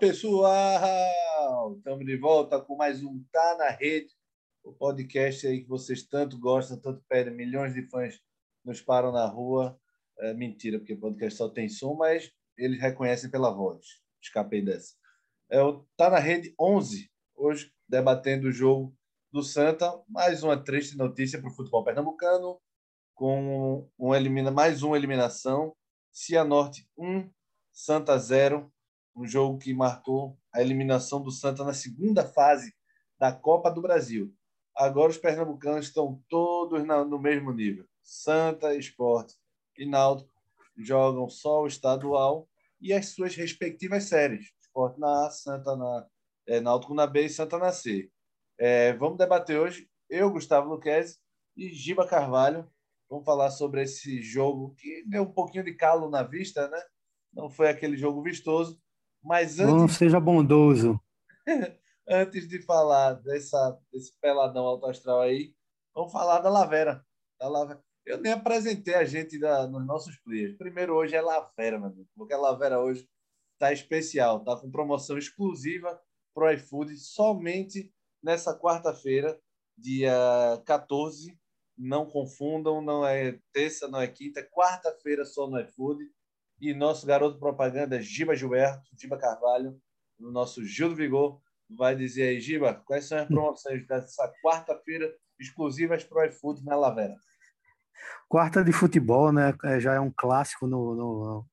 pessoal! Estamos de volta com mais um Tá na Rede, o podcast aí que vocês tanto gostam, tanto pedem, milhões de fãs nos param na rua. É, mentira, porque o podcast só tem som, mas eles reconhecem pela voz. Escapei dessa. É o Tá na Rede 11, hoje debatendo o jogo do Santa, mais uma triste notícia para o futebol pernambucano, com um elimina, mais uma eliminação. Cianorte 1, Santa 0 um jogo que marcou a eliminação do Santa na segunda fase da Copa do Brasil. Agora os pernambucanos estão todos no mesmo nível. Santa, Esporte e Náutico jogam só o estadual e as suas respectivas séries. Esporte na A, Santa na é, Náutico na B e Santa na C. É, vamos debater hoje, eu, Gustavo Luquezzi e Giba Carvalho. Vamos falar sobre esse jogo que deu um pouquinho de calo na vista, né? Não foi aquele jogo vistoso, mas antes... Não seja bondoso. antes de falar dessa, desse peladão alto astral aí, vamos falar da Lavera. Da Lavera. Eu nem apresentei a gente da, nos nossos players. Primeiro hoje é Lavera, meu amigo, porque a Lavera hoje está especial, está com promoção exclusiva para o iFood somente nessa quarta-feira, dia 14. Não confundam, não é terça, não é quinta, é quarta-feira só no iFood e nosso garoto propaganda, Giba Gilberto, Giba Carvalho, o nosso Gil do Vigor, vai dizer aí, Giba, quais são as promoções dessa quarta-feira exclusivas para o iFood na Lavera? Quarta de futebol, né? É, já é um clássico no, no,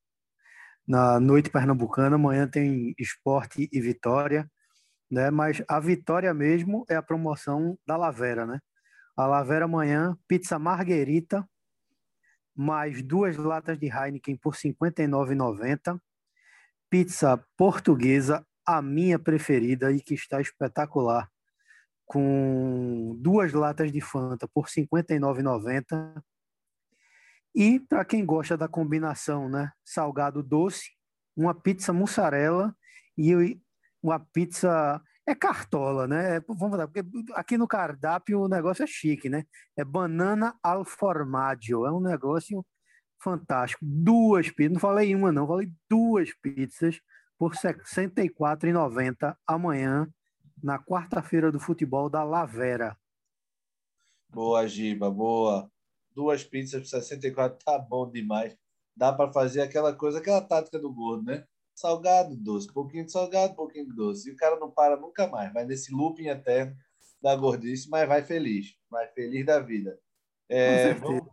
na noite pernambucana. Amanhã tem esporte e vitória, né? Mas a vitória mesmo é a promoção da Lavera, né? A Lavera amanhã, pizza marguerita, mais duas latas de Heineken por R$ 59,90. Pizza portuguesa, a minha preferida e que está espetacular, com duas latas de Fanta por R$ 59,90. E para quem gosta da combinação, né, salgado doce, uma pizza mussarela e uma pizza é cartola, né? Vamos lá, porque aqui no cardápio o negócio é chique, né? É banana al formaggio, é um negócio fantástico. Duas pizzas, não falei uma não, falei duas pizzas por R$ 64,90 amanhã, na quarta-feira do futebol da Lavera. Boa, Giba, boa. Duas pizzas por 64 tá bom demais. Dá para fazer aquela coisa, aquela tática do gordo, né? Salgado, doce, pouquinho de salgado, pouquinho de doce. E o cara não para nunca mais, vai nesse looping eterno da gordice, mas vai feliz, vai feliz da vida. É, vamos,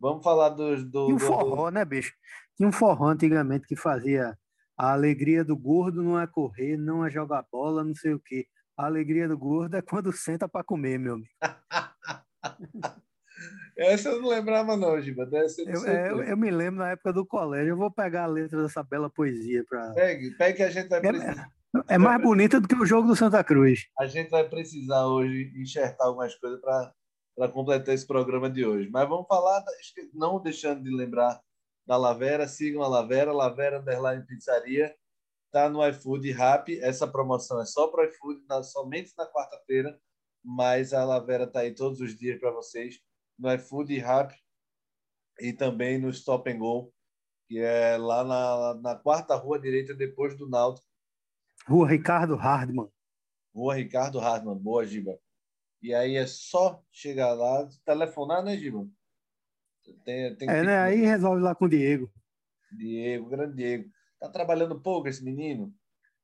vamos, falar do, do. E um forró, do... né, bicho? Tinha um forró antigamente que fazia a alegria do gordo não é correr, não é jogar bola, não sei o quê. A alegria do gordo é quando senta para comer, meu amigo. Essa eu não lembrava, não, Giba. Eu, é, eu, eu, me lembro na época do colégio. Eu vou pegar a letra dessa bela poesia para. Pegue, pegue que a gente vai precisar. É, é mais bonita do que o jogo do Santa Cruz. A gente vai precisar hoje enxertar algumas coisas para completar esse programa de hoje. Mas vamos falar, não deixando de lembrar da Lavera. Sigam a Lavera, Lavera Underline Pizzaria. Está no iFood Rap. Essa promoção é só para o iFood, somente na quarta-feira. Mas a Lavera está aí todos os dias para vocês no iFood Rap e também no Stop and Go, que é lá na, na quarta rua direita depois do Náutico. Rua Ricardo Hardman. Rua Ricardo Hardman, boa, Giba. E aí é só chegar lá, telefonar, né, Giba? Tem, tem é, né? Aí resolve lá com o Diego. Diego, grande Diego. Tá trabalhando pouco esse menino,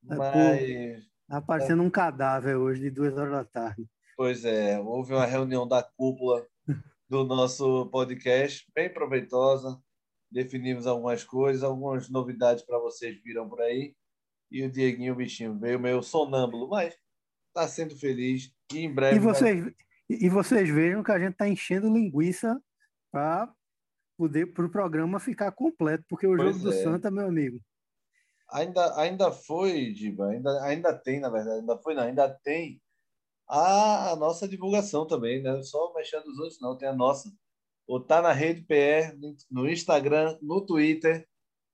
é mas... Tá parecendo é. um cadáver hoje, de duas horas da tarde. Pois é, houve uma reunião da cúpula do nosso podcast, bem proveitosa. Definimos algumas coisas, algumas novidades para vocês viram por aí. E o Dieguinho, o bichinho, veio meio sonâmbulo, mas está sendo feliz. E em breve. E vocês, vai... e vocês vejam que a gente está enchendo linguiça para poder para o programa ficar completo, porque o pois jogo é. do Santa, meu amigo. Ainda, ainda foi, Diba, ainda, ainda tem, na verdade, ainda foi, não, ainda tem a, a nossa divulgação também, né? Só mexendo os outros, não, tem a nossa. O Tá na Rede PR, no Instagram, no Twitter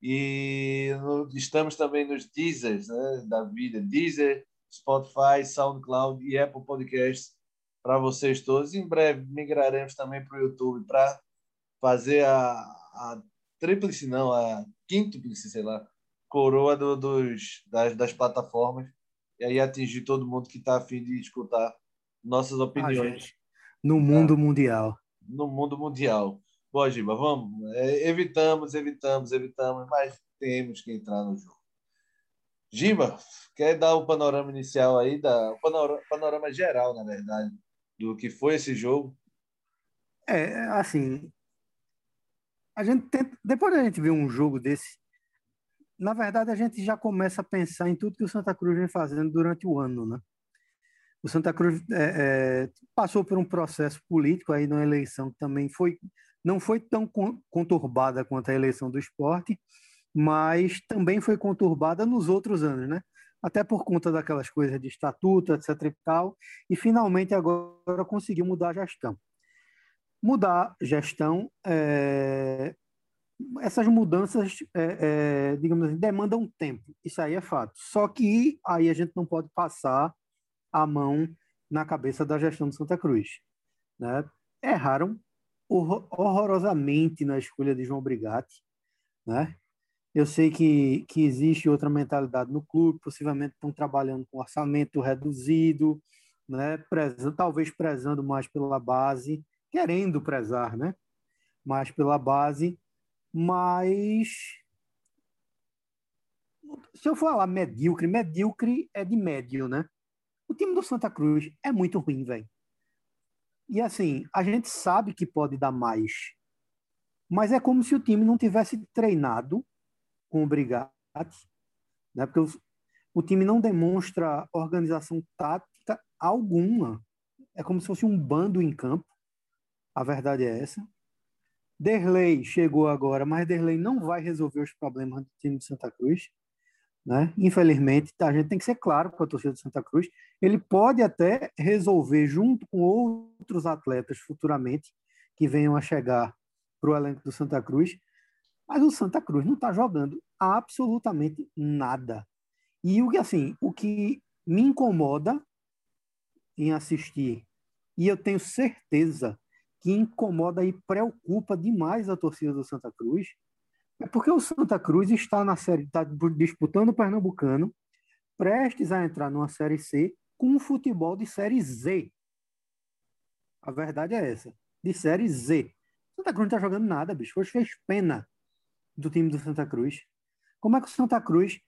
e no, estamos também nos Deezers né, da vida, Deezer, Spotify, SoundCloud e Apple Podcasts para vocês todos. Em breve migraremos também para o YouTube para fazer a, a tríplice, não, a quíntuplice, sei lá, coroa do, dos, das, das plataformas e aí atingir todo mundo que está afim de escutar nossas opiniões. no mundo mundial. No mundo mundial. Bom, Giba, vamos. É, evitamos, evitamos, evitamos, mas temos que entrar no jogo. Giba, quer dar o panorama inicial aí, da, o panorama, panorama geral, na verdade, do que foi esse jogo? É, assim, a gente tenta, depois da gente ver um jogo desse, na verdade a gente já começa a pensar em tudo que o Santa Cruz vem fazendo durante o ano, né? O Santa Cruz é, é, passou por um processo político aí na eleição que também foi não foi tão conturbada quanto a eleição do esporte, mas também foi conturbada nos outros anos, né? Até por conta daquelas coisas de estatuto, etc e tal, e finalmente agora conseguiu mudar a gestão. Mudar gestão, é... essas mudanças, é, é, digamos assim, demandam tempo, isso aí é fato. Só que aí a gente não pode passar a mão na cabeça da gestão de Santa Cruz. Né? Erraram horrorosamente na escolha de João Brigatti. Né? Eu sei que, que existe outra mentalidade no clube, possivelmente estão trabalhando com orçamento reduzido, né? Prezando, talvez prezando mais pela base, querendo prezar, né? mais pela base, mas se eu falar medíocre, medíocre é de médio, né? O time do Santa Cruz é muito ruim, velho. E assim, a gente sabe que pode dar mais. Mas é como se o time não tivesse treinado com o Brigatti, né? Porque o, time não demonstra organização tática alguma. É como se fosse um bando em campo. A verdade é essa. Derlei chegou agora, mas Derlei não vai resolver os problemas do time de Santa Cruz. Né? Infelizmente, tá, a gente tem que ser claro com a torcida de Santa Cruz. Ele pode até resolver, junto com outros atletas futuramente que venham a chegar para o elenco do Santa Cruz, mas o Santa Cruz não está jogando absolutamente nada. E o que assim, o que me incomoda em assistir, e eu tenho certeza que incomoda e preocupa demais a torcida do Santa Cruz, é porque o Santa Cruz está na série, está disputando o Pernambucano, prestes a entrar numa série C com um futebol de série Z. A verdade é essa, de série Z. Santa Cruz não está jogando nada, bicho. Hoje fez pena do time do Santa Cruz. Como é que o Santa Cruz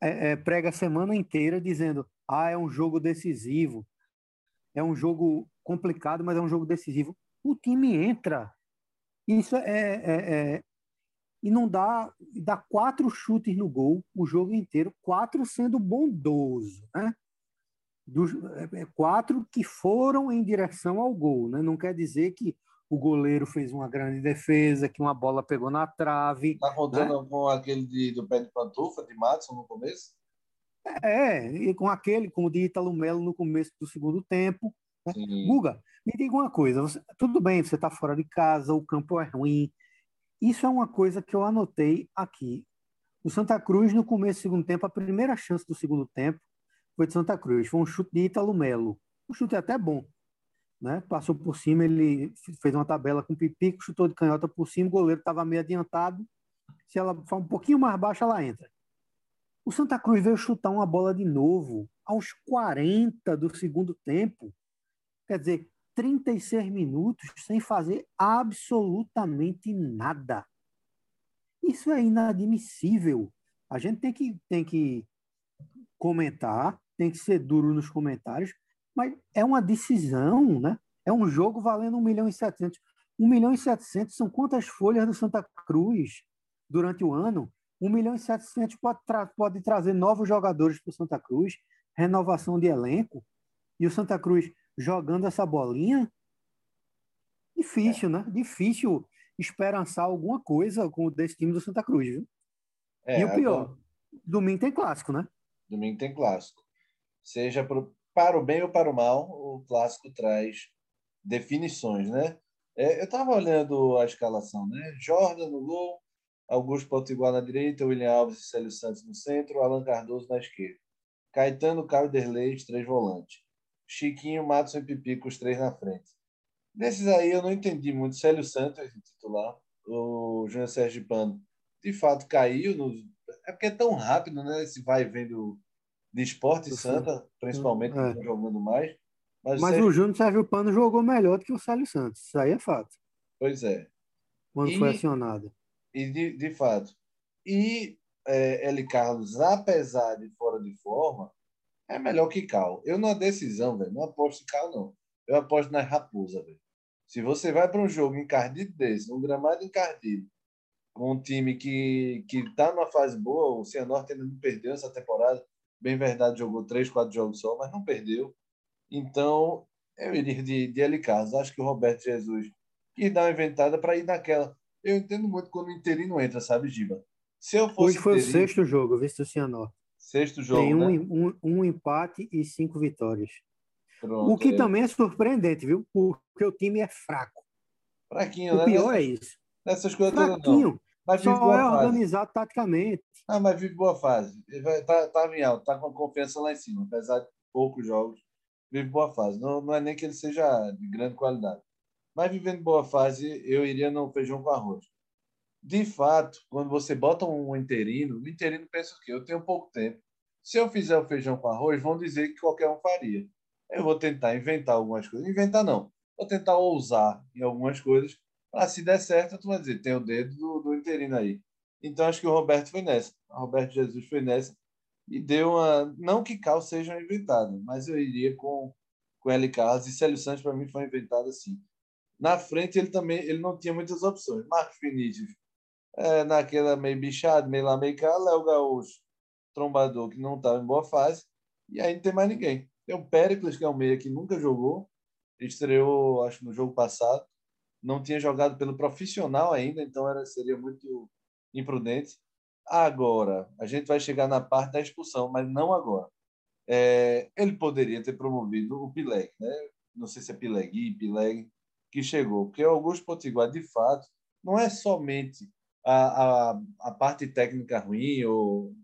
é, é, prega a semana inteira dizendo: ah, é um jogo decisivo, é um jogo complicado, mas é um jogo decisivo? O time entra. Isso é, é, é e não dá, dá quatro chutes no gol o jogo inteiro, quatro sendo bondoso, né? Dos, é, é, quatro que foram em direção ao gol, né? Não quer dizer que o goleiro fez uma grande defesa, que uma bola pegou na trave. Tá rodando né? com aquele de, do pé de pantufa de Matson no começo? É, e com aquele, com o de Italo Melo no começo do segundo tempo. Né? Guga, me diga uma coisa, você, tudo bem, você está fora de casa, o campo é ruim, isso é uma coisa que eu anotei aqui. O Santa Cruz, no começo do segundo tempo, a primeira chance do segundo tempo foi de Santa Cruz. Foi um chute de Ítalo Melo. Um chute até bom. Né? Passou por cima, ele fez uma tabela com o Pipico, chutou de canhota por cima, o goleiro estava meio adiantado. Se ela for um pouquinho mais baixa, ela entra. O Santa Cruz veio chutar uma bola de novo aos 40 do segundo tempo. Quer dizer, 36 minutos sem fazer absolutamente nada. Isso é inadmissível. A gente tem que, tem que comentar, tem que ser duro nos comentários, mas é uma decisão, né? É um jogo valendo 1 milhão e 700. 1 milhão e 700 são quantas folhas do Santa Cruz durante o ano? 1 milhão e 700 pode, tra pode trazer novos jogadores para o Santa Cruz, renovação de elenco. E o Santa Cruz jogando essa bolinha, difícil, né? Difícil esperançar alguma coisa com desse time do Santa Cruz, viu? É, e o pior, agora... domingo tem clássico, né? Domingo tem clássico. Seja pro, para o bem ou para o mal, o clássico traz definições, né? É, eu estava olhando a escalação, né? Jordan no gol, Augusto Potiguar na direita, William Alves e Célio Santos no centro, Alan Cardoso na esquerda. Caetano, Caio Derlei, três volantes. Chiquinho, Matos e Pipico, os três na frente. Desses aí eu não entendi muito. Célio Santos, titular, o Júnior Sérgio Pano, de fato caiu. No... É porque é tão rápido, né? Esse vai vendo de esporte Santa, principalmente, é. que jogando mais. Mas, Mas o Júnior Sérgio Pano jogou melhor do que o Célio Santos. Isso aí é fato. Pois é. Quando e, foi acionado. E de, de fato. E é, L. Carlos, apesar de fora de forma, é melhor que Cal. Eu, na decisão, velho, não aposto em Cal, não. Eu aposto na Raposa, velho. Se você vai para um jogo encardido desse, um gramado encardido, com um time que que está numa fase boa, o Cianorte ainda não perdeu essa temporada. Bem verdade, jogou três, quatro jogos só, mas não perdeu. Então, eu iria de, de L. Carlos. Acho que o Roberto Jesus quis dar uma inventada para ir naquela. Eu entendo muito quando o interino entra, sabe, Giba? Se eu fosse Hoje foi interino, o sexto jogo, visto o Cianorte. Sexto jogo. Tem um, né? um, um empate e cinco vitórias. Pronto, o que é. também é surpreendente, viu? Porque o time é fraco. Fraquinho, o né? pior é isso. Nessas coisas Fraquinho. Não. Mas Só é fase. organizado taticamente. Ah, mas vive boa fase. Tá, tá em alto, tá com confiança lá em cima, apesar de poucos jogos. Vive boa fase. Não, não é nem que ele seja de grande qualidade. Mas vivendo boa fase, eu iria no feijão com arroz. De fato, quando você bota um interino, o interino pensa o quê? Eu tenho pouco tempo. Se eu fizer o feijão com arroz, vão dizer que qualquer um faria. Eu vou tentar inventar algumas coisas. Inventar não. Vou tentar ousar em algumas coisas. Para se der certo, tu vai dizer, tem o dedo do, do interino aí. Então acho que o Roberto foi nessa. O Roberto Jesus foi nessa e deu uma. Não que Cal seja inventado, mas eu iria com, com L. Carlos e Célio Santos, para mim, foi inventado assim. Na frente, ele também ele não tinha muitas opções. Marcos Vinícius, é, naquela meio bichado, meio lá, meio cá. Léo Gaúcho, trombador, que não estava em boa fase. E aí não tem mais ninguém. Tem o Péricles, que é um meia que nunca jogou. Estreou, acho, no jogo passado. Não tinha jogado pelo profissional ainda, então era, seria muito imprudente. Agora, a gente vai chegar na parte da expulsão, mas não agora. É, ele poderia ter promovido o Pileg, né? Não sei se é Pilegui, Pileg, que chegou. Porque o Augusto Potiguar, de fato, não é somente a, a, a parte técnica ruim ou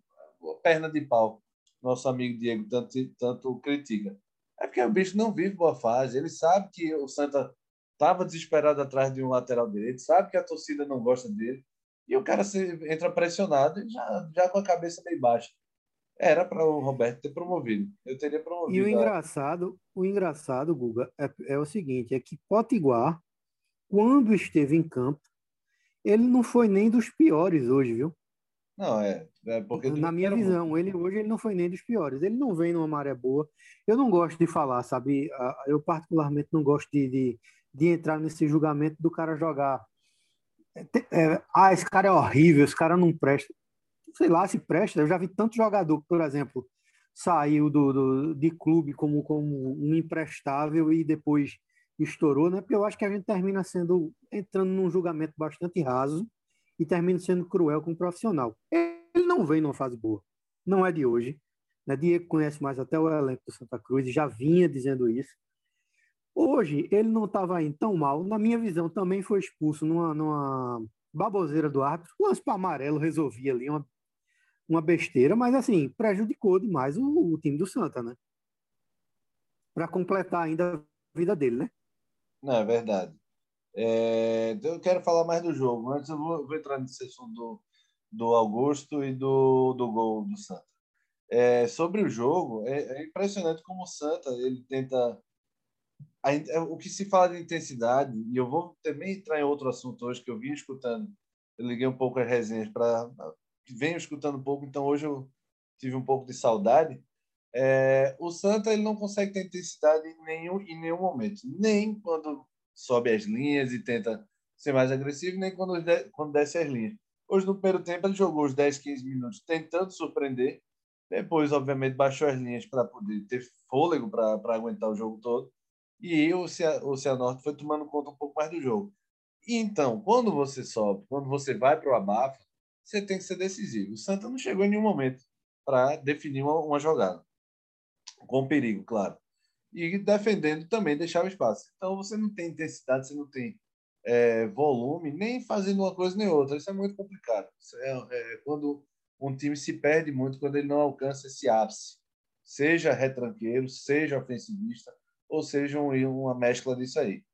perna de pau, nosso amigo Diego tanto, tanto critica. É porque o bicho não vive boa fase. Ele sabe que o Santa estava desesperado atrás de um lateral direito, sabe que a torcida não gosta dele. E o cara se, entra pressionado e já, já com a cabeça meio baixa. Era para o Roberto ter promovido. Eu teria promovido. E o engraçado, o engraçado, Guga, é, é o seguinte: é que Potiguar, quando esteve em campo, ele não foi nem dos piores hoje, viu? Não, é. é porque Na minha visão, muito. ele hoje ele não foi nem dos piores. Ele não vem numa maré boa. Eu não gosto de falar, sabe? Eu, particularmente, não gosto de, de, de entrar nesse julgamento do cara jogar é, ah, esse cara é horrível, esse cara não presta. Sei lá se presta. Eu já vi tanto jogador, por exemplo, saiu do, do, de clube como, como um imprestável e depois estourou, né? Porque eu acho que a gente termina sendo entrando num julgamento bastante raso e termina sendo cruel com o profissional. Ele não vem numa fase boa, não é de hoje. Né? Diego conhece mais até o elenco do Santa Cruz e já vinha dizendo isso. Hoje, ele não estava indo tão mal. Na minha visão, também foi expulso numa, numa baboseira do árbitro. Lance para amarelo resolvia ali uma, uma besteira, mas assim, prejudicou demais o, o time do Santa, né? Para completar ainda a vida dele, né? Não, é verdade. É, eu quero falar mais do jogo. Antes eu vou, vou entrar nesse assunto do, do Augusto e do, do gol do Santa. É, sobre o jogo, é, é impressionante como o Santa ele tenta é, o que se fala de intensidade, e eu vou também entrar em outro assunto hoje que eu vim escutando, eu liguei um pouco as resenhas para. Venho escutando um pouco, então hoje eu tive um pouco de saudade. É, o Santa ele não consegue ter intensidade em nenhum, em nenhum momento, nem quando sobe as linhas e tenta ser mais agressivo, nem quando, quando desce as linhas. Hoje, no primeiro tempo, ele jogou os 10, 15 minutos tentando surpreender, depois, obviamente, baixou as linhas para poder ter fôlego para aguentar o jogo todo e o, o Cianorte foi tomando conta um pouco mais do jogo. Então, quando você sobe, quando você vai para o abafa, você tem que ser decisivo. O Santa não chegou em nenhum momento para definir uma, uma, jogada, com perigo, claro. E defendendo também deixava espaço. Então, você não tem intensidade, você não tem é, volume, nem fazendo uma coisa nem outra. Isso é muito complicado. É, é, quando um time se perde muito, quando ele não alcança esse ápice, seja retranqueiro, seja ofensivista ou seja uma mescla disso aí.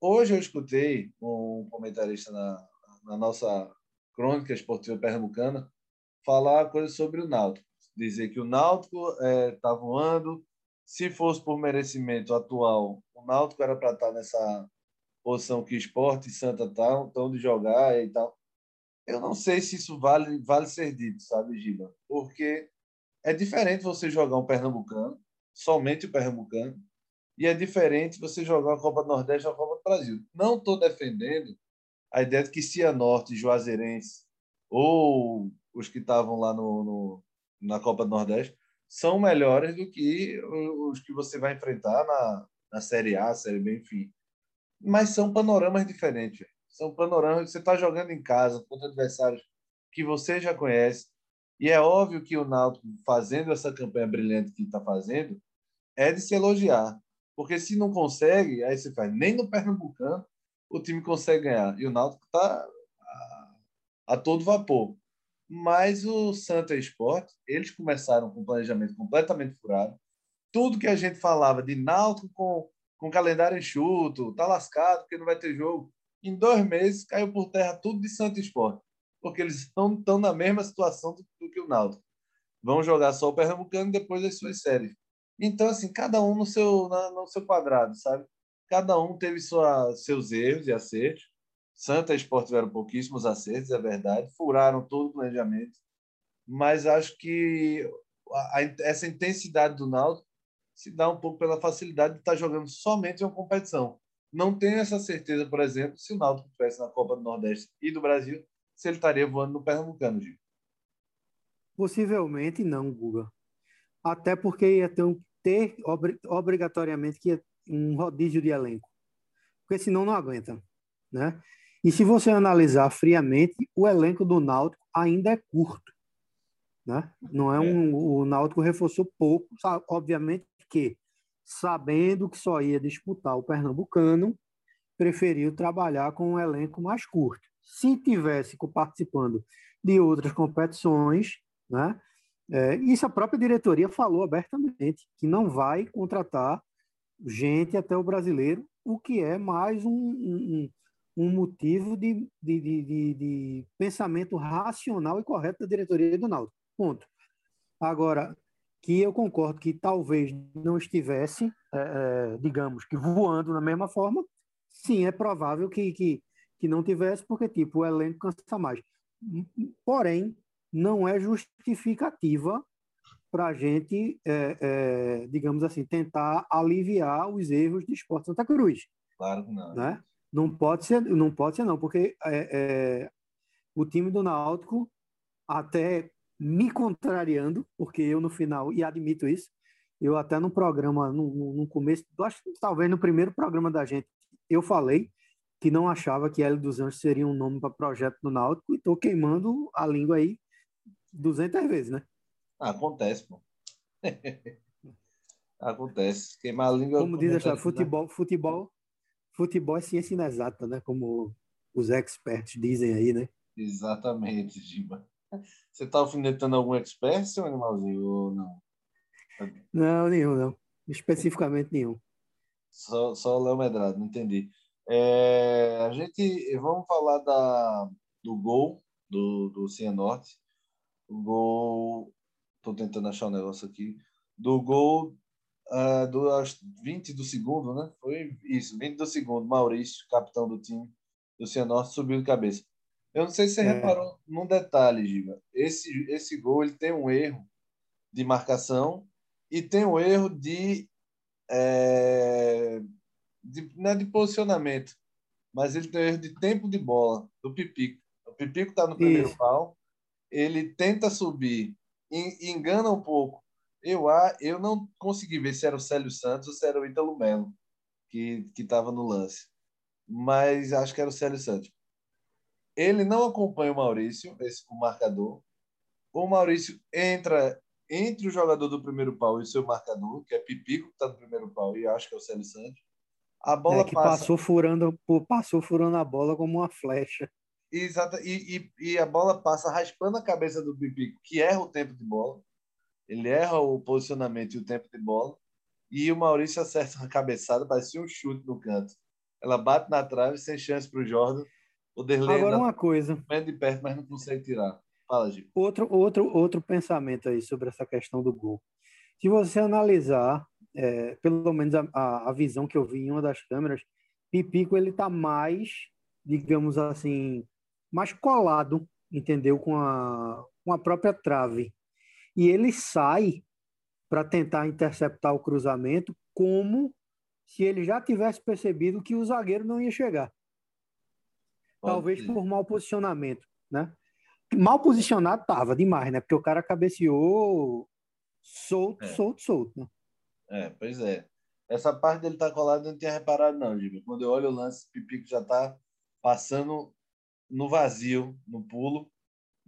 Hoje eu escutei um comentarista na, na nossa crônica esportiva pernambucana falar coisa sobre o Náutico. Dizer que o Náutico está é, tá voando. Se fosse por merecimento atual, o Náutico era para estar tá nessa posição que Esporte e Santa estão, estão de jogar e tal. Eu não sei se isso vale, vale ser dito, sabe, Giba? Porque é diferente você jogar um pernambucano, somente o pernambucano, e é diferente você jogar a Copa do Nordeste ou a Copa do Brasil. Não estou defendendo a ideia de que Cianorte, Juazeirense ou os que estavam lá no, no, na Copa do Nordeste são melhores do que os que você vai enfrentar na, na Série A, Série B, enfim. Mas são panoramas diferentes. São panoramas que você está jogando em casa contra adversários que você já conhece. E é óbvio que o Náutico, fazendo essa campanha brilhante que está fazendo, é de se elogiar. Porque se não consegue, aí você faz, nem no Pernambucano o time consegue ganhar. E o Náutico está a, a, todo vapor. Mas o Santa Esporte, eles começaram com um planejamento completamente furado. Tudo que a gente falava de Náutico com, com calendário enxuto, tá lascado porque não vai ter jogo. Em dois meses caiu por terra tudo de Santa Esporte. Porque eles estão, estão na mesma situação do, do que o Náutico. Vão jogar só o Pernambucano depois das suas séries. Então, assim, cada um no seu, na, no seu quadrado, sabe? Cada um teve sua, seus erros e acertos. Santa e Sport tiveram pouquíssimos acertos, é verdade. Furaram todo o planejamento. Mas acho que a, a, essa intensidade do Naldo se dá um pouco pela facilidade de estar jogando somente em uma competição. Não tenho essa certeza, por exemplo, se o Náutico estivesse na Copa do Nordeste e do Brasil, se ele estaria voando no Pernambucano, Gil. Possivelmente não, Guga. Até porque ia ter, um, ter obrigatoriamente que um rodízio de elenco, porque senão não aguenta, né? E se você analisar friamente, o elenco do Náutico ainda é curto, né? Não é um, o Náutico reforçou pouco, sabe? obviamente que sabendo que só ia disputar o pernambucano, preferiu trabalhar com um elenco mais curto. Se tivesse participando de outras competições, né? É, isso a própria diretoria falou abertamente, que não vai contratar gente até o brasileiro, o que é mais um, um, um motivo de, de, de, de, pensamento racional e correto da diretoria do Náutico. Ponto. Agora, que eu concordo que talvez não estivesse, é, é, digamos, que voando na mesma forma, sim, é provável que, que, que não tivesse, porque, tipo, o elenco cansa mais. Porém, não é justificativa para a gente, é, é, digamos assim, tentar aliviar os erros de Esporte Santa Cruz. Claro que não. Né? Não pode ser, não pode ser não, porque é, é o time do Náutico, até me contrariando, porque eu no final, e admito isso, eu até no programa, no, no começo, acho que talvez no primeiro programa da gente, eu falei que não achava que L dos Anjos seria um nome para projeto do Náutico e estou queimando a língua aí 200 vezes, né? Acontece, pô. Acontece. Queimar a língua. Como diz a futebol, futebol, futebol é ciência inexata, né? Como os experts dizem aí, né? Exatamente, Giba. Você está alfinetando algum expert, seu animalzinho, ou não? Não, nenhum, não. Especificamente nenhum. Só, só o Léo Medrado, não entendi. É, a gente, vamos falar da, do gol do, do Cianorte. O gol Estou tentando achar um negócio aqui. Do gol uh, do acho, 20 do segundo, né? Foi isso, 20 do segundo. Maurício, capitão do time do Cianorte, subiu de cabeça. Eu não sei se você é. reparou num detalhe, Giba. Esse, esse gol ele tem um erro de marcação e tem um erro de, é, de não é de posicionamento, mas ele tem um erro de tempo de bola do Pipico. O Pipico está no primeiro Isso. pau, ele tenta subir engana um pouco. Eu, eu não consegui ver se era o Célio Santos ou se era o Ítalo Melo que estava no lance. Mas acho que era o Célio Santos. Ele não acompanha o Maurício, esse, o marcador. O Maurício entra entre o jogador do primeiro pau e o seu marcador, que é Pipico, que está no primeiro pau, e acho que é o Célio Santos. A bola é, que passa... passou furando, passou furando a bola como uma flecha. Exato. E, e, e, a bola passa raspando a cabeça do Pipico, que erra o tempo de bola. Ele erra o posicionamento e o tempo de bola. E o Maurício acerta uma cabeçada, parecia um chute no canto. Ela bate na trave, sem chance para o Jordan. O Derlei Agora uma coisa. de perto, mas não consegue tirar. Fala, Gil. Outro, outro, outro pensamento aí sobre essa questão do gol. Se você analisar, é, pelo menos a, a, visão que eu vi em uma das câmeras, Pipico ele tá mais, digamos assim, mais colado, entendeu, com a, com a própria trave. E ele sai para tentar interceptar o cruzamento como se ele já tivesse percebido que o zagueiro não ia chegar. Talvez por mau posicionamento, né? Mal posicionado tava demais, né? Porque o cara cabeceou solto, é. solto, solto. Né? É, pois é. Essa parte dele tá colado eu não tinha reparado, não, Giba. Quando eu olho o lance, o Pipico já tá passando no vazio, no pulo,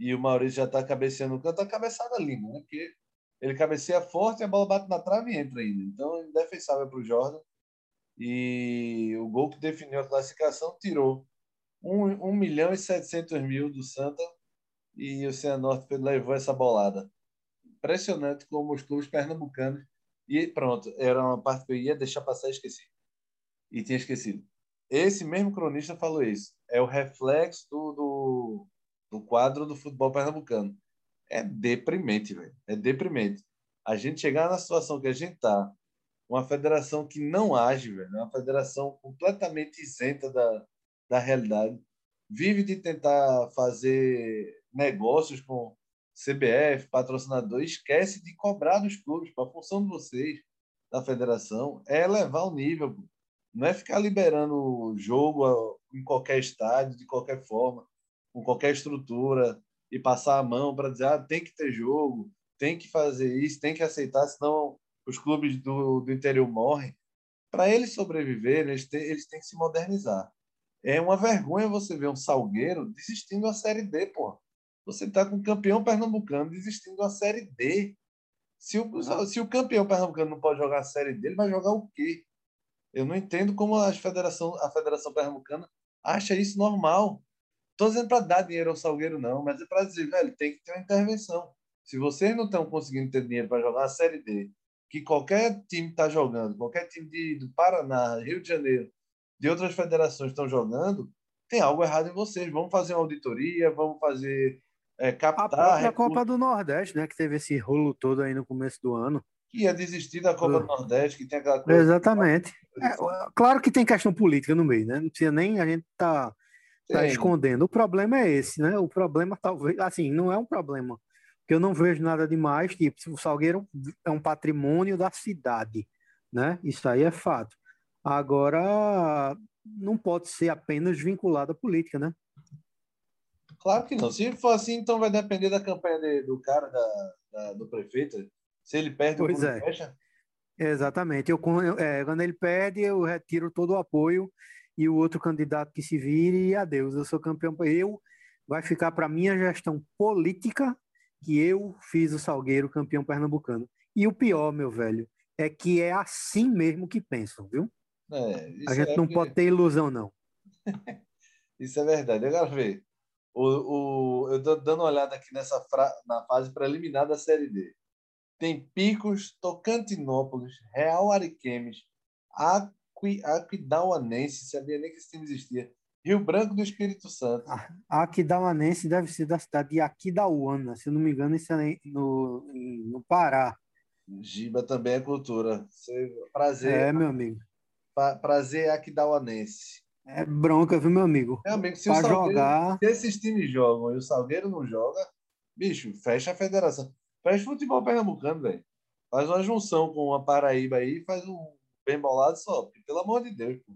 e o Maurício já tá cabeceando no canto, tá cabeçada ali, né? Porque ele cabeceia forte e a bola bate na trave e entra ainda. Então, indefensável para o Jordan. E o gol que definiu a classificação tirou 1, 1 milhão e 700 mil do Santa e o Cianorte levou essa bolada. Impressionante como os clubes pernambucanos. E pronto, era uma parte que eu ia deixar passar e esqueci. E tinha esquecido. Esse mesmo cronista falou isso. É o reflexo do, do, do quadro do futebol pernambucano. É deprimente, velho. É deprimente. A gente chegar na situação que a gente tá, uma federação que não age, velho, uma federação completamente isenta da, da realidade, vive de tentar fazer negócios com CBF, patrocinador, esquece de cobrar dos clubes. A função de vocês, da federação, é elevar o nível. Não é ficar liberando jogo em qualquer estádio, de qualquer forma, com qualquer estrutura, e passar a mão para dizer ah, tem que ter jogo, tem que fazer isso, tem que aceitar, senão os clubes do, do interior morrem. Para eles sobreviverem, eles têm, eles têm que se modernizar. É uma vergonha você ver um Salgueiro desistindo da Série D, pô. Você está com o campeão pernambucano desistindo da Série D. Se o, se o campeão pernambucano não pode jogar a Série D, ele vai jogar o quê? Eu não entendo como a Federação, a Federação Pernambucana acha isso normal. Estou dizendo para dar dinheiro ao Salgueiro, não, mas é para dizer, velho, tem que ter uma intervenção. Se vocês não estão conseguindo ter dinheiro para jogar a Série D, que qualquer time está jogando, qualquer time de, do Paraná, Rio de Janeiro, de outras federações estão jogando, tem algo errado em vocês. Vamos fazer uma auditoria, vamos fazer é, captar. A própria Copa do Nordeste, né? Que teve esse rolo todo aí no começo do ano. Que ia desistir da Copa do Nordeste, que tem aquela coisa. Exatamente. É, claro que tem questão política no meio, né? Não precisa nem a gente tá, tá escondendo. O problema é esse, né? O problema talvez, assim, não é um problema. Porque eu não vejo nada demais, tipo, o Salgueiro é um patrimônio da cidade, né? Isso aí é fato. Agora, não pode ser apenas vinculado à política, né? Claro que não. Se for assim, então vai depender da campanha de, do cara, da, da, do prefeito. Se ele perde, pois o é. fecha. Exatamente. Eu, é, quando ele perde, eu retiro todo o apoio e o outro candidato que se vire e adeus. Eu sou campeão. Eu vai ficar para minha gestão política que eu fiz o Salgueiro campeão pernambucano. E o pior, meu velho, é que é assim mesmo que pensam, viu? É, a gente é não pode ter ilusão, não. isso é verdade. Agora vê. O, o, eu estou dando uma olhada aqui nessa fra, na fase preliminar da Série D. Tem Picos, Tocantinópolis, Real Ariquemes, Aqui, Aquidauanense, sabia nem que esse time existia. Rio Branco do Espírito Santo. A Aquidauanense deve ser da cidade de Aquidauana, se não me engano, isso é no, no Pará. Giba também é cultura. Prazer. É, meu amigo. Prazer Aquidauanense. É bronca, viu, meu amigo? Meu amigo, se, pra jogar... se esses times jogam e o Salgueiro não joga, bicho, fecha a federação. Fecha o futebol pernambucano, velho. Faz uma junção com a Paraíba aí e faz um bem bolado só. Porque, pelo amor de Deus, pô.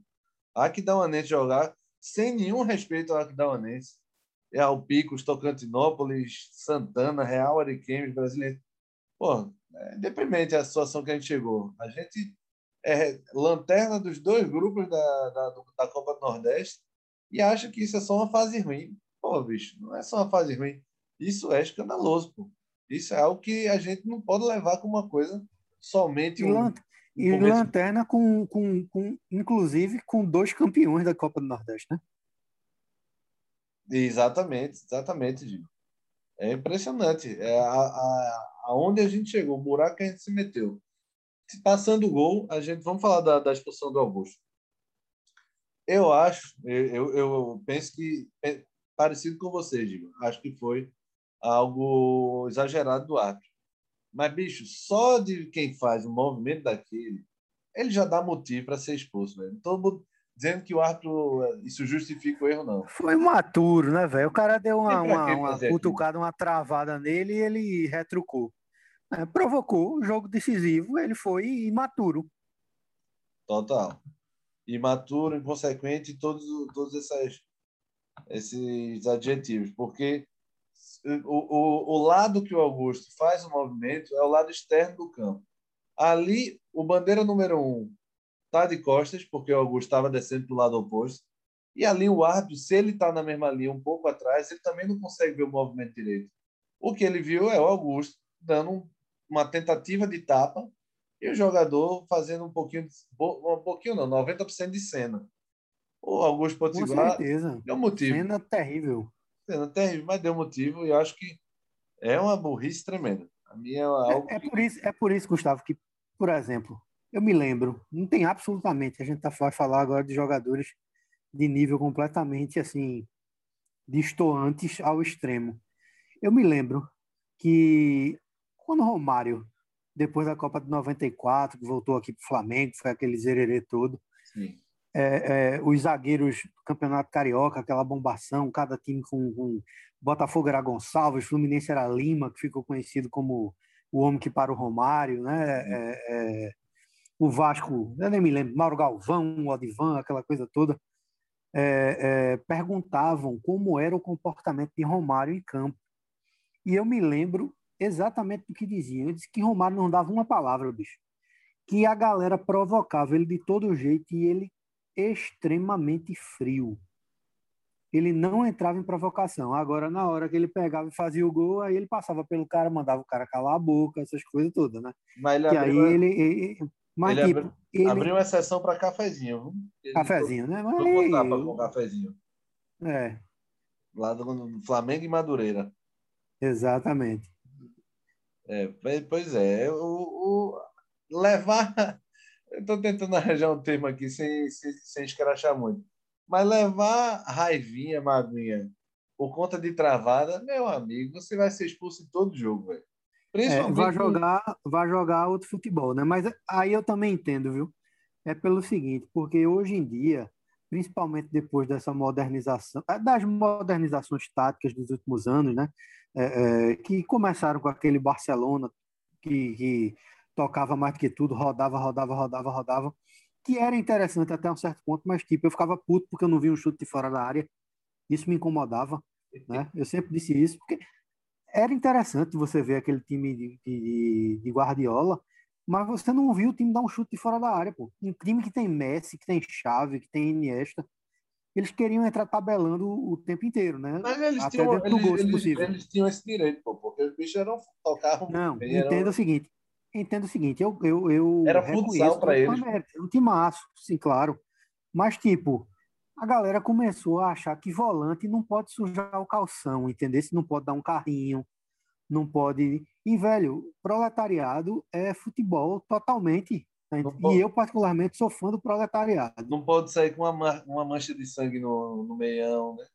Aquidauanense jogar sem nenhum respeito ao Aquidauanense. É ao Picos, Tocantinópolis, Santana, Real Ariquemes, Brasileiro. Pô, é deprimente a situação que a gente chegou. A gente é lanterna dos dois grupos da, da, da Copa do Nordeste e acha que isso é só uma fase ruim. Pô, bicho, não é só uma fase ruim. Isso é escandaloso, pô. Isso é algo que a gente não pode levar como uma coisa somente um, e um lanterna com, com, com, inclusive, com dois campeões da Copa do Nordeste, né? Exatamente, exatamente, Gil. É impressionante. É a, a, aonde a gente chegou, o buraco que a gente se meteu passando o gol, a gente vamos falar da, da expulsão do Augusto. Eu acho, eu, eu penso que é parecido com você, Digo. Acho que foi algo exagerado do árbitro. Mas, bicho, só de quem faz o movimento daquele, ele já dá motivo para ser expulso, velho. Todo mundo dizendo que o árbitro, isso justifica o erro, não. Foi maturo, né, velho? O cara deu uma, uma, uma cutucada, uma travada nele e ele retrucou. É, provocou o jogo decisivo, ele foi imaturo. Total. Imaturo, inconsequente, todos, todos essas, esses adjetivos. Porque o, o, o lado que o Augusto faz o movimento é o lado externo do campo. Ali, o bandeira número um está de costas, porque o Augusto estava descendo para o lado oposto. E ali o árbitro, se ele está na mesma linha, um pouco atrás, ele também não consegue ver o movimento direito. O que ele viu é o Augusto dando um, uma tentativa de tapa e o jogador fazendo um pouquinho, um pouquinho não, 90% de cena. O Augusto Potiguar deu motivo. Cena terrível. Cena terrível, mas deu motivo e eu acho que é uma burrice tremenda. A minha é, algo é, é por isso, é por isso, Gustavo, que, por exemplo, eu me lembro, não tem absolutamente, a gente tá vai falar agora de jogadores de nível completamente assim distoantes ao extremo. Eu me lembro que quando o Romário, depois da Copa de 94, que voltou aqui para o Flamengo, foi aquele zererê todo, é, é, os zagueiros do Campeonato Carioca, aquela bombação, cada time com, com Botafogo era Gonçalves, Fluminense era Lima, que ficou conhecido como o homem que para o Romário, né? É, é o Vasco, eu nem me lembro, Mauro Galvão, o Odivan, aquela coisa toda, é, é, perguntavam como era o comportamento de Romário em campo. E eu me lembro exatamente do que diziam. Ele disse que Romário não dava uma palavra, bicho. Que a galera provocava ele de todo jeito e ele extremamente frio. Ele não entrava em provocação. Agora, na hora que ele pegava e fazia o gol, aí ele passava pelo cara, mandava o cara calar a boca, essas coisas todas, né? Mas ele aí ele, ele, mas, ele, tipo, abri, ele... abriu uma exceção para cafezinho. Ele cafezinho, né? Mas ele... para com cafezinho. É. Lá do Flamengo e Madureira. Exatamente. É, pois é. O, o levar. Estou tentando arranjar um termo aqui sem, sem, sem escrachar muito. Mas levar raivinha, maguinha, por conta de travada, meu amigo, você vai ser expulso em todo jogo, velho. É, vai jogar, vai jogar outro futebol, né? Mas aí eu também entendo, viu? É pelo seguinte, porque hoje em dia, principalmente depois dessa modernização, é, das modernizações táticas dos últimos anos, né? É, é, que começaram com aquele Barcelona que, que tocava mais do que tudo, rodava, rodava, rodava, rodava, que era interessante até um certo ponto, mas tipo, eu ficava puto porque eu não vi um chute de fora da área. Isso me incomodava, né? Eu sempre disse isso, porque era interessante você ver aquele time de, de, de, Guardiola, mas você não viu o time dar um chute de fora da área, pô. Um time que tem Messi, que tem Xavi, que tem Iniesta. Eles queriam entrar tabelando o tempo inteiro, né? Mas eles, Até tinham, eles, gol, eles, eles, tinham esse direito, pô, porque os bichos eram, tocavam. Não, entenda o seguinte. Entenda o seguinte, eu, eu, eu Era futsal para eles. Era um timaço, sim, claro. Mas, tipo, a galera começou a achar que volante não pode sujar o calção, entendeu? Se não pode dar um carrinho, não pode. E, velho, proletariado é futebol totalmente. Né? E eu, particularmente, sou fã do proletariado. Não pode sair com uma, uma mancha de sangue no, no meião, né?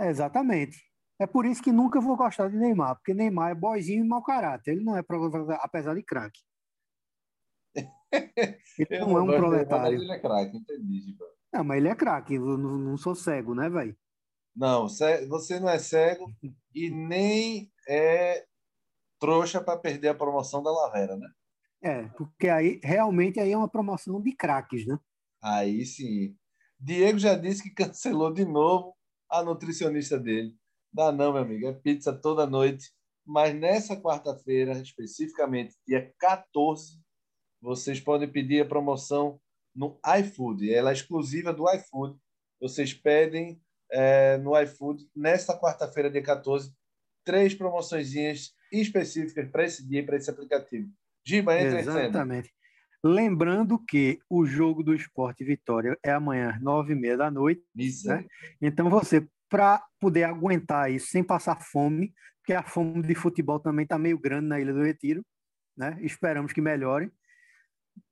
É, exatamente. É por isso que nunca vou gostar de Neymar, porque Neymar é boizinho e mau caráter. Ele não é, apesar de craque. Ele não, não é um proletário. Mas ele é craque, entendi, tipo. Não, mas ele é craque, eu não, não sou cego, né, velho? Não, você não é cego e nem é trouxa para perder a promoção da Lavera, né? É, porque aí realmente aí é uma promoção de craques, né? Aí sim. Diego já disse que cancelou de novo a nutricionista dele. Dá não, meu amigo, é pizza toda noite. Mas nessa quarta-feira, especificamente, dia 14, vocês podem pedir a promoção no iFood. Ela é exclusiva do iFood. Vocês pedem é, no iFood nesta quarta-feira, dia 14, três promoções específicas para esse dia, para esse aplicativo. Giba, entra Exatamente. Lembrando que o jogo do Esporte Vitória é amanhã às nove e meia da noite. Isso. Né? Então você, para poder aguentar isso sem passar fome, porque a fome de futebol também está meio grande na Ilha do Retiro, né? esperamos que melhore.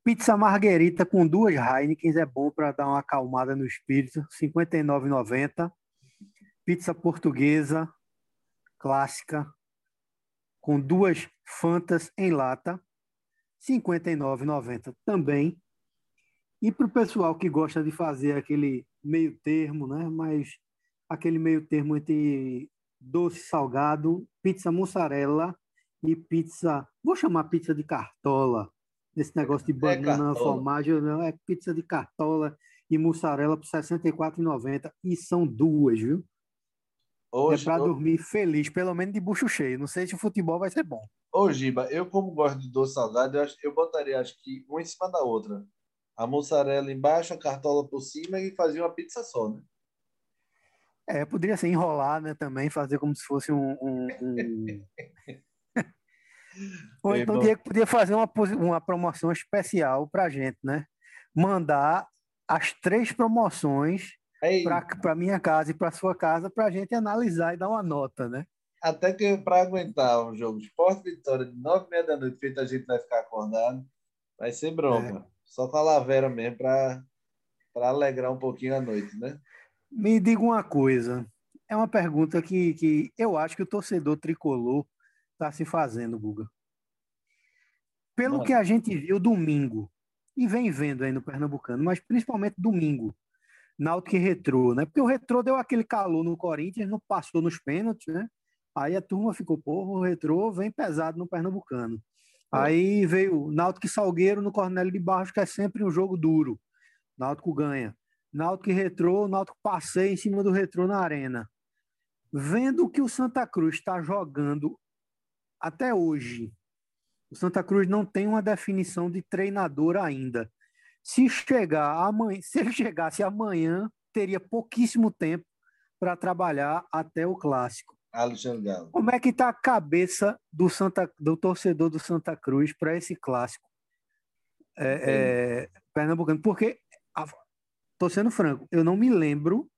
Pizza Marguerita com duas Heineken é bom para dar uma acalmada no espírito, R$ 59,90. Pizza portuguesa, clássica, com duas Fantas em lata, R$ 59,90 também. E para o pessoal que gosta de fazer aquele meio termo, né? Mas aquele meio termo entre doce salgado, pizza mussarela e pizza, vou chamar pizza de cartola. Esse negócio de é banana, é formagem, não é pizza de cartola e mussarela por R$ 64,90 e são duas, viu? Hoje, é para dormir feliz, pelo menos de bucho cheio. Não sei se o futebol vai ser bom. Ô, Giba, eu como gosto de doce salgado, eu, acho, eu botaria acho que uma em cima da outra. A mussarela embaixo, a cartola por cima e fazia uma pizza só, né? É, poderia ser enrolar, né? Também fazer como se fosse um. um, um... Ou então o Diego podia fazer uma, uma promoção especial pra gente, né? Mandar as três promoções para minha casa e para sua casa para a gente analisar e dar uma nota, né? Até que para aguentar um jogo de Sport Vitória de nove e meia da noite, feito a gente vai ficar acordado, vai ser bronca. É. Só com a Lavera mesmo para alegrar um pouquinho a noite, né? Me diga uma coisa. É uma pergunta que, que eu acho que o torcedor tricolor está se fazendo, Guga. Pelo Mano. que a gente viu domingo, e vem vendo aí no Pernambucano, mas principalmente domingo, Náutico e Retrô, né? Porque o Retrô deu aquele calor no Corinthians, não passou nos pênaltis, né? Aí a turma ficou, porra, o Retrô vem pesado no Pernambucano. É. Aí veio Náutico e Salgueiro no Cornélio de Barros, que é sempre um jogo duro. Náutico ganha. Náutico e Retrô, Náutico passeia em cima do Retrô na arena. Vendo que o Santa Cruz está jogando até hoje, o Santa Cruz não tem uma definição de treinador ainda. Se chegar amanhã, se ele chegasse amanhã, teria pouquíssimo tempo para trabalhar até o clássico. Alexandre Galo. Como é que está a cabeça do, Santa, do torcedor do Santa Cruz para esse clássico é, é, pernambucano? Porque, estou sendo franco, eu não me lembro,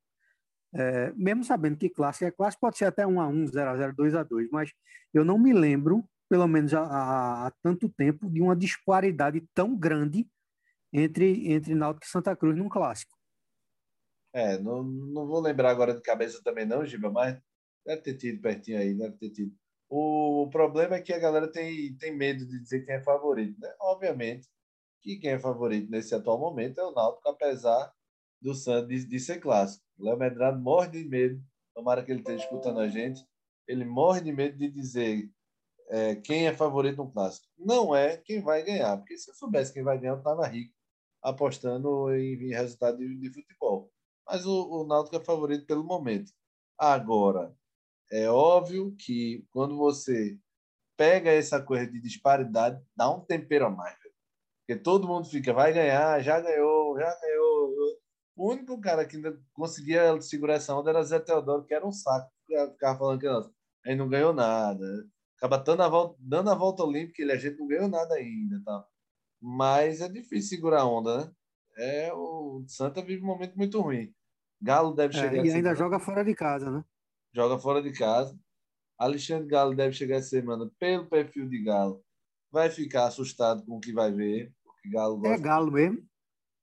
é, mesmo sabendo que clássico é clássico, pode ser até 1x1, 0x0, 2x2, mas eu não me lembro, pelo menos há, há tanto tempo, de uma disparidade tão grande entre, entre Náutico e Santa Cruz num clássico. É, não, não vou lembrar agora de cabeça também não, Giba, mas deve ter tido pertinho aí, deve ter tido. O, o problema é que a galera tem, tem medo de dizer quem é favorito, né? Obviamente que quem é favorito nesse atual momento é o Náutico, apesar do Santos de, de ser clássico. Léo Medrado morre de medo, tomara que ele esteja escutando a gente, ele morre de medo de dizer é, quem é favorito no clássico. Não é quem vai ganhar, porque se eu soubesse quem vai ganhar, eu estava rico apostando em, em resultado de, de, futebol. Mas o, o Náutico é favorito pelo momento. Agora, é óbvio que quando você pega essa coisa de disparidade, dá um tempero a mais. Porque todo mundo fica, vai ganhar, já ganhou, já ganhou. O único cara que ainda conseguia segurar essa onda era Zé Teodoro, que era um saco. Ficava falando que nossa, aí não ganhou nada. Acaba dando a volta, dando a volta olímpica, ele, a gente não ganhou nada ainda. Tá? mas é difícil segurar a onda, né? É, o Santa vive um momento muito ruim. Galo deve é, chegar. É, e ainda joga fora de casa, né? Joga fora de casa. Alexandre Galo deve chegar essa semana pelo perfil de Galo. Vai ficar assustado com o que vai ver. Porque Galo é gosta... É Galo mesmo?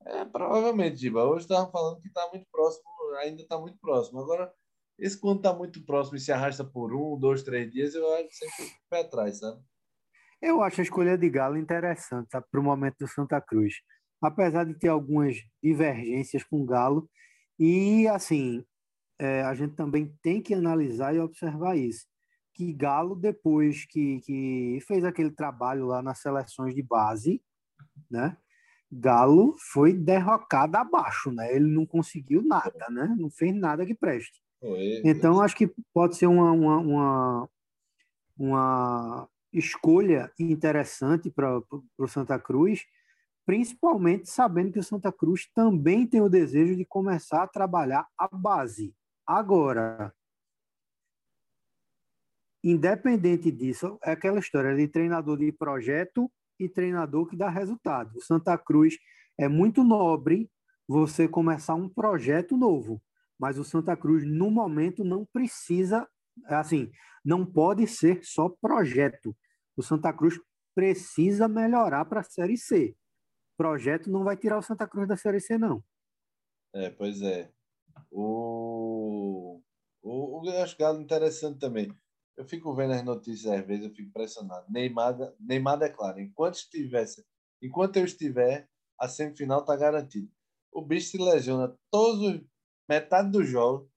É, provavelmente, Giba. Hoje estavam falando que está muito próximo, ainda está muito próximo. Agora, esse quando está muito próximo e se arrasta por um, dois, três dias, eu acho sempre pé atrás, sabe? Eu acho a escolha de Galo interessante para o momento do Santa Cruz, apesar de ter algumas divergências com o Galo. E, assim, é, a gente também tem que analisar e observar isso. Que Galo, depois que, que fez aquele trabalho lá nas seleções de base, né? Galo foi derrocado abaixo, né? Ele não conseguiu nada, né? Não fez nada que preste. Então, acho que pode ser uma, uma, uma, uma escolha interessante para o Santa Cruz, principalmente sabendo que o Santa Cruz também tem o desejo de começar a trabalhar a base. Agora, independente disso, é aquela história de treinador de projeto e treinador que dá resultado. O Santa Cruz é muito nobre você começar um projeto novo, mas o Santa Cruz, no momento, não precisa assim, não pode ser só projeto. O Santa Cruz precisa melhorar para a Série C. Projeto não vai tirar o Santa Cruz da Série C, não. É, pois é. O, o, o eu acho Galo interessante também. Eu fico vendo as notícias às vezes, eu fico impressionado. Neymar, Neymar declara: enquanto estivesse, enquanto eu estiver, a semifinal está garantida. O bicho se lesiona todos metade do jogo,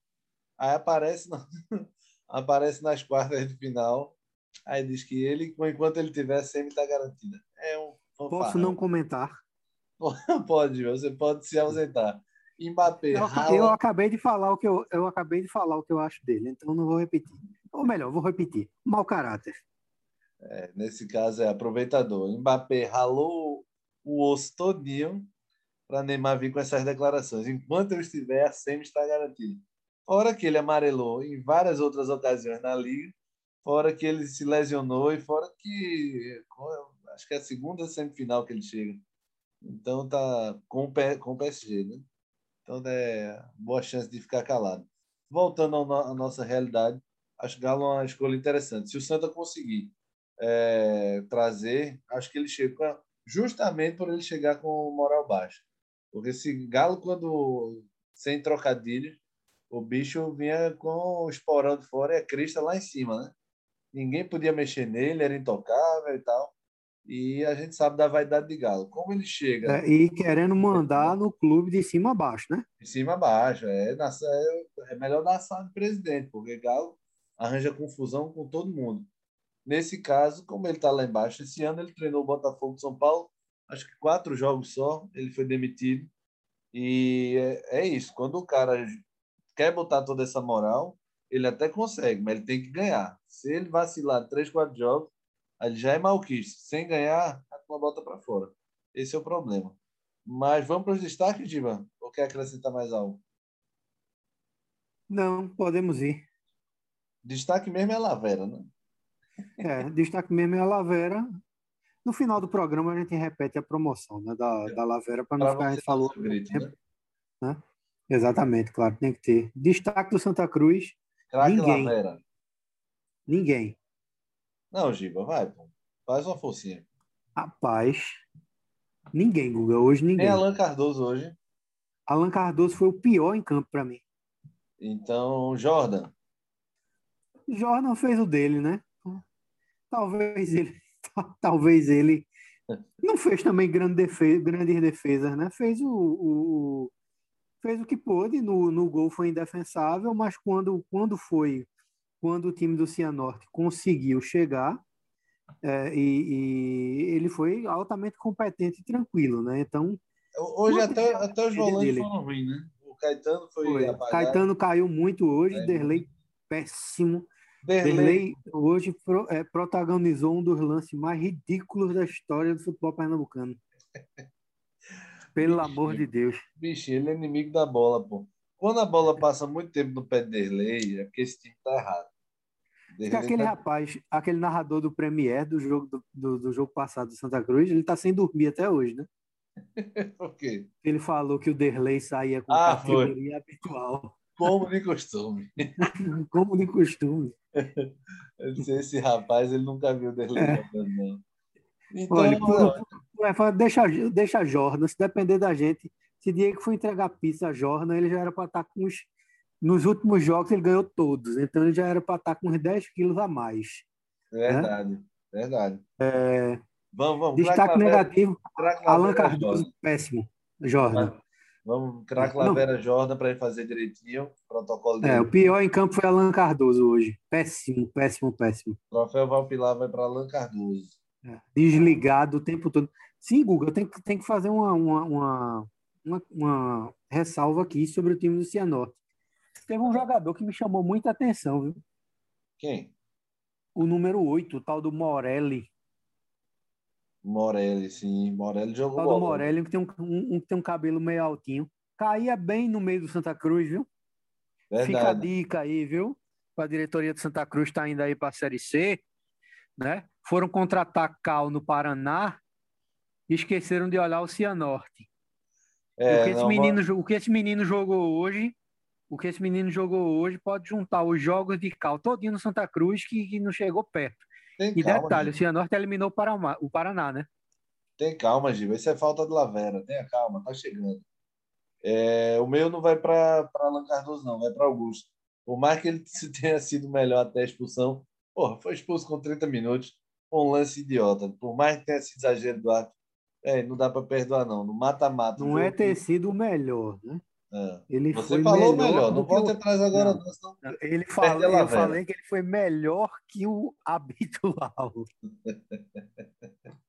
aí aparece, aparece nas quartas de final, aí diz que ele, enquanto ele tiver, a semi está garantida. É um Posso não comentar? Pode, você pode se ausentar. Mbappé. Eu, eu, acabei de falar o que eu, eu acabei de falar o que eu acho dele, então não vou repetir. Ou melhor, vou repetir. Mau caráter. É, nesse caso é aproveitador. Mbappé ralou o osso todinho para Neymar vir com essas declarações. Enquanto eu estiver, a está garantida. Fora que ele amarelou em várias outras ocasiões na liga, fora que ele se lesionou e fora que acho que é a segunda semifinal que ele chega. Então tá com o, com o PSG, né? Então é boa chance de ficar calado. Voltando à nossa realidade, acho que Galo uma escolha interessante. Se o Santa conseguir é, trazer, acho que ele chega justamente por ele chegar com moral baixa. Porque esse Galo, quando sem trocadilhos, o bicho vinha com o esporão de fora e a crista lá em cima, né? Ninguém podia mexer nele, era intocável e tal. E a gente sabe da vaidade de Galo. Como ele chega. É, e querendo mandar no clube de cima a baixo, né? De cima a baixo. É, é, é melhor dar sala de presidente, porque Galo arranja confusão com todo mundo. Nesse caso, como ele está lá embaixo, esse ano ele treinou o Botafogo de São Paulo, acho que quatro jogos só, ele foi demitido. E é, é isso. Quando o cara quer botar toda essa moral, ele até consegue, mas ele tem que ganhar. Se ele vacilar três, quatro jogos, ele já é malquista. Sem ganhar, a tua bota para fora. Esse é o problema. Mas vamos para os destaques, Diva? Ou quer acrescentar mais algo? Não, podemos ir. Destaque mesmo é a Lavera, né? É, destaque mesmo é a Lavera. No final do programa a gente repete a promoção né, da, é. da Lavera para não pra ficar a gente falou. Grito, né? né? Exatamente, claro, tem que ter. Destaque do Santa Cruz. Craque ninguém. Lavera. Ninguém. Não, Giba, vai, pô. Faz uma forcinha. Rapaz, ninguém, Guga. Hoje ninguém. Tem Alan Cardoso hoje. Alan Cardoso foi o pior em campo para mim. Então, Jordan. Jordan fez o dele, né? Talvez ele, talvez ele não fez também grande defesa, grandes defesas, né? Fez o, o, fez o que pôde no, no gol foi indefensável, mas quando quando foi quando o time do Cianorte conseguiu chegar, é, e, e, ele foi altamente competente e tranquilo, né? Então. Hoje até, até os volantes foram ruins, né? O Caetano foi, foi. apagado. Caetano caiu muito hoje, é, Derlei péssimo. Derlei, hoje pro, é, protagonizou um dos lances mais ridículos da história do futebol pernambucano. Pelo bicho, amor de Deus. Bicho, ele é inimigo da bola, pô. Quando a bola passa muito tempo no pé de Derlei, é porque esse time tá errado. Derlei aquele tá... rapaz, aquele narrador do Premier do jogo do, do, do jogo passado do Santa Cruz, ele tá sem dormir até hoje, né? Por quê? Ele falou que o Derlei saía com ah, categoria foi. habitual. Como de costume. Como de costume. Esse rapaz, ele nunca viu o Derlei é. não. Então, Olha, por, por, deixa, deixa a Jordan, se depender da gente, se Diego for entregar pizza a Jordan, ele já era para estar tá com os. Nos últimos jogos ele ganhou todos, então ele já era para estar tá com uns 10 quilos a mais. Verdade, né? verdade. É... Vamos, vamos. Destaque negativo: Alan Cardoso, péssimo. Jordan. Vamos, craque Lavera Jordan para ele fazer direitinho. Protocolo dele. É, o pior em campo foi Alan Cardoso hoje. Péssimo, péssimo, péssimo. O troféu Valpilar vai para Alan Cardoso. É, desligado o tempo todo. Sim, Guga, tem, tem que fazer uma, uma, uma, uma, uma ressalva aqui sobre o time do Cianorte. Teve um jogador que me chamou muita atenção, viu? Quem? O número 8, o tal do Morelli. Morelli, sim. Morelli jogou o tal do Morelli, que tem um, um, um, tem um cabelo meio altinho. Caía bem no meio do Santa Cruz, viu? Verdade. Fica a dica aí, viu? A diretoria do Santa Cruz está indo aí para a Série C, né? Foram contratar Cal no Paraná e esqueceram de olhar o Cianorte. É, o, que esse menino, o que esse menino jogou hoje, o que esse menino jogou hoje pode juntar os jogos de Cal todinho no Santa Cruz que, que não chegou perto. Tem e calma, detalhe, Giba. o Cianorte eliminou o Paraná, o Paraná, né? Tem calma, Giba. Isso é falta de Lavera. Tenha calma, tá chegando. É, o meu não vai para Alan Cardoso, não, vai para Augusto. Por mais que ele tenha sido melhor até a expulsão, Porra, foi expulso com 30 minutos, um lance idiota. Por mais que tenha esse exagero do árbitro, é, não dá para perdoar, não. No mata-mata. Não é ter sido o melhor, né? É. Ele Você foi falou melhor. melhor. Não volta atrás agora, não. não ele fala, eu falei que ele foi melhor que o habitual.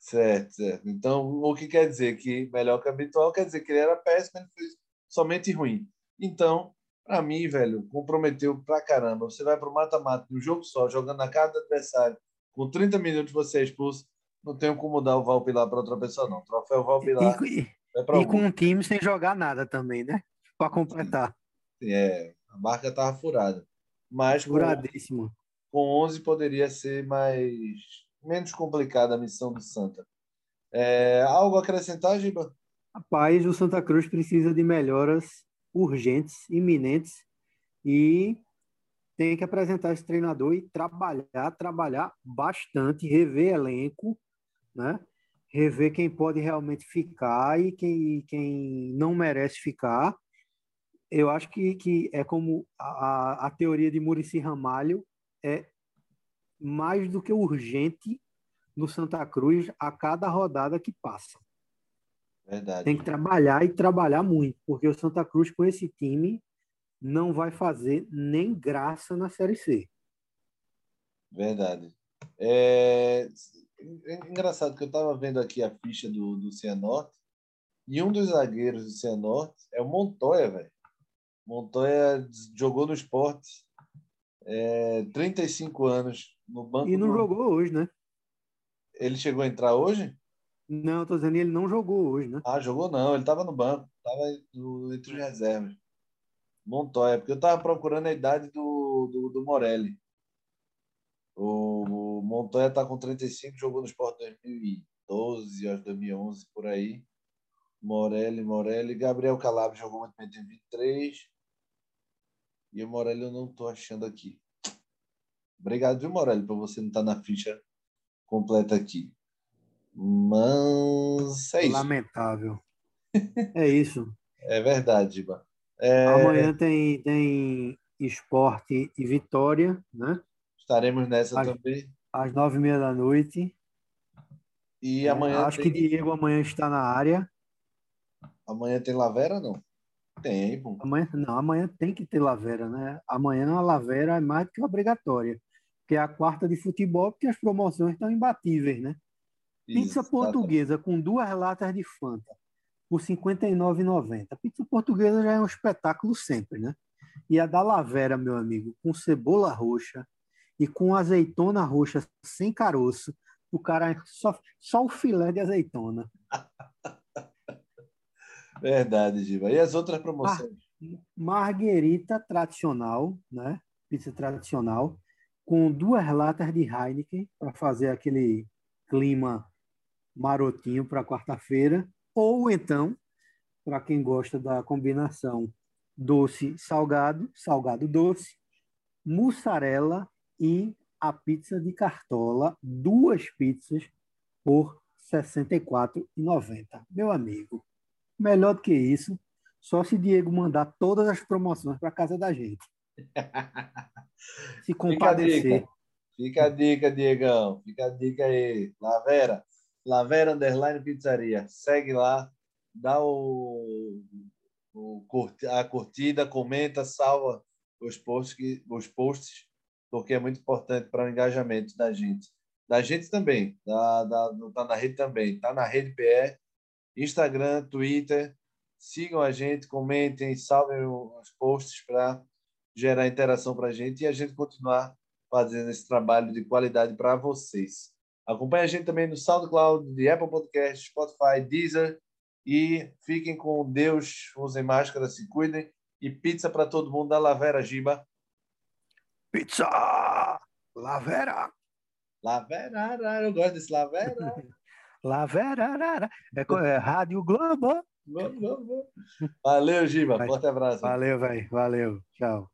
certo, certo. Então, o que quer dizer? Que melhor que o habitual quer dizer que ele era péssimo, ele foi somente ruim. Então, para mim, velho, comprometeu pra caramba. Você vai pro mata-mata, no jogo só, jogando na cara do adversário, com 30 minutos você é expulso, não tem como dar o Valpilar para outra pessoa, não. O troféu Valpilar. E, é e com um time sem jogar nada também, né? Para completar. É, a marca tava furada. Mas Furadíssimo. Com, com 11 poderia ser mais menos complicada a missão do Santa. É, algo a acrescentar, Giba? Rapaz, o Santa Cruz precisa de melhoras urgentes, iminentes, e tem que apresentar esse treinador e trabalhar, trabalhar bastante, rever elenco, né? Rever quem pode realmente ficar e quem, quem não merece ficar. Eu acho que, que é como a, a teoria de Murici Ramalho é mais do que urgente no Santa Cruz a cada rodada que passa. Verdade. Tem que trabalhar e trabalhar muito, porque o Santa Cruz com esse time não vai fazer nem graça na Série C. Verdade. É, é engraçado que eu estava vendo aqui a ficha do, do Cianorte e um dos zagueiros do Cianorte é o Montoya, velho. Montoya jogou no esporte é, 35 anos no banco. E não do... jogou hoje, né? Ele chegou a entrar hoje? Não, tô dizendo ele não jogou hoje, né? Ah, jogou não, ele estava no banco, estava entre os reservas. Montoya, porque eu estava procurando a idade do, do, do Morelli. O, o Montoya está com 35, jogou no Sport 2012, acho 2011, por aí. Morelli, Morelli. Gabriel Calabro jogou muito bem, tem 23. E o Morelli eu não estou achando aqui. Obrigado, viu, Morelli, por você não estar tá na ficha completa aqui. Mas é isso. Lamentável. É isso. É verdade, Giba. É... Amanhã tem, tem esporte e vitória, né? Estaremos nessa às, também. Às nove e meia da noite. E amanhã. Acho tem... que Diego amanhã está na área. Amanhã tem Lavera, não? Tem, pô. Amanhã, não, amanhã tem que ter Lavera, né? Amanhã a Lavera é mais do que obrigatória. Que é a quarta de futebol, porque as promoções estão imbatíveis, né? Pizza portuguesa com duas latas de Fanta por R$ 59,90. Pizza portuguesa já é um espetáculo sempre, né? E a da Lavera, meu amigo, com cebola roxa e com azeitona roxa sem caroço, o cara só, só o filé de azeitona. Verdade, Giva. E as outras promoções? Marguerita tradicional, né? Pizza tradicional, com duas latas de Heineken para fazer aquele clima marotinho para quarta-feira, ou então, para quem gosta da combinação doce salgado, salgado doce, mussarela e a pizza de cartola, duas pizzas por R$ 64,90. Meu amigo, melhor do que isso, só se Diego mandar todas as promoções para casa da gente. Se compadecer. Fica a, dica. Fica a dica, Diegão. Fica a dica aí. Lavera, Lavera Underline Pizzaria. Segue lá, dá o, o, a curtida, comenta, salva os posts, os posts, porque é muito importante para o engajamento da gente. Da gente também, da, da, tá na rede também, tá na rede PE, Instagram, Twitter. Sigam a gente, comentem, salvem os posts para gerar interação para a gente e a gente continuar fazendo esse trabalho de qualidade para vocês. Acompanhe a gente também no SoundCloud, de Apple Podcast, Spotify, Deezer. E fiquem com Deus, usem máscara, se cuidem. E pizza para todo mundo da Lavera Giba. Pizza! Lavera! Lavera, eu gosto desse Lavera. Lavera, é, é Rádio Globo. Valeu, Giba. Forte abraço. Valeu, velho. Valeu. Tchau.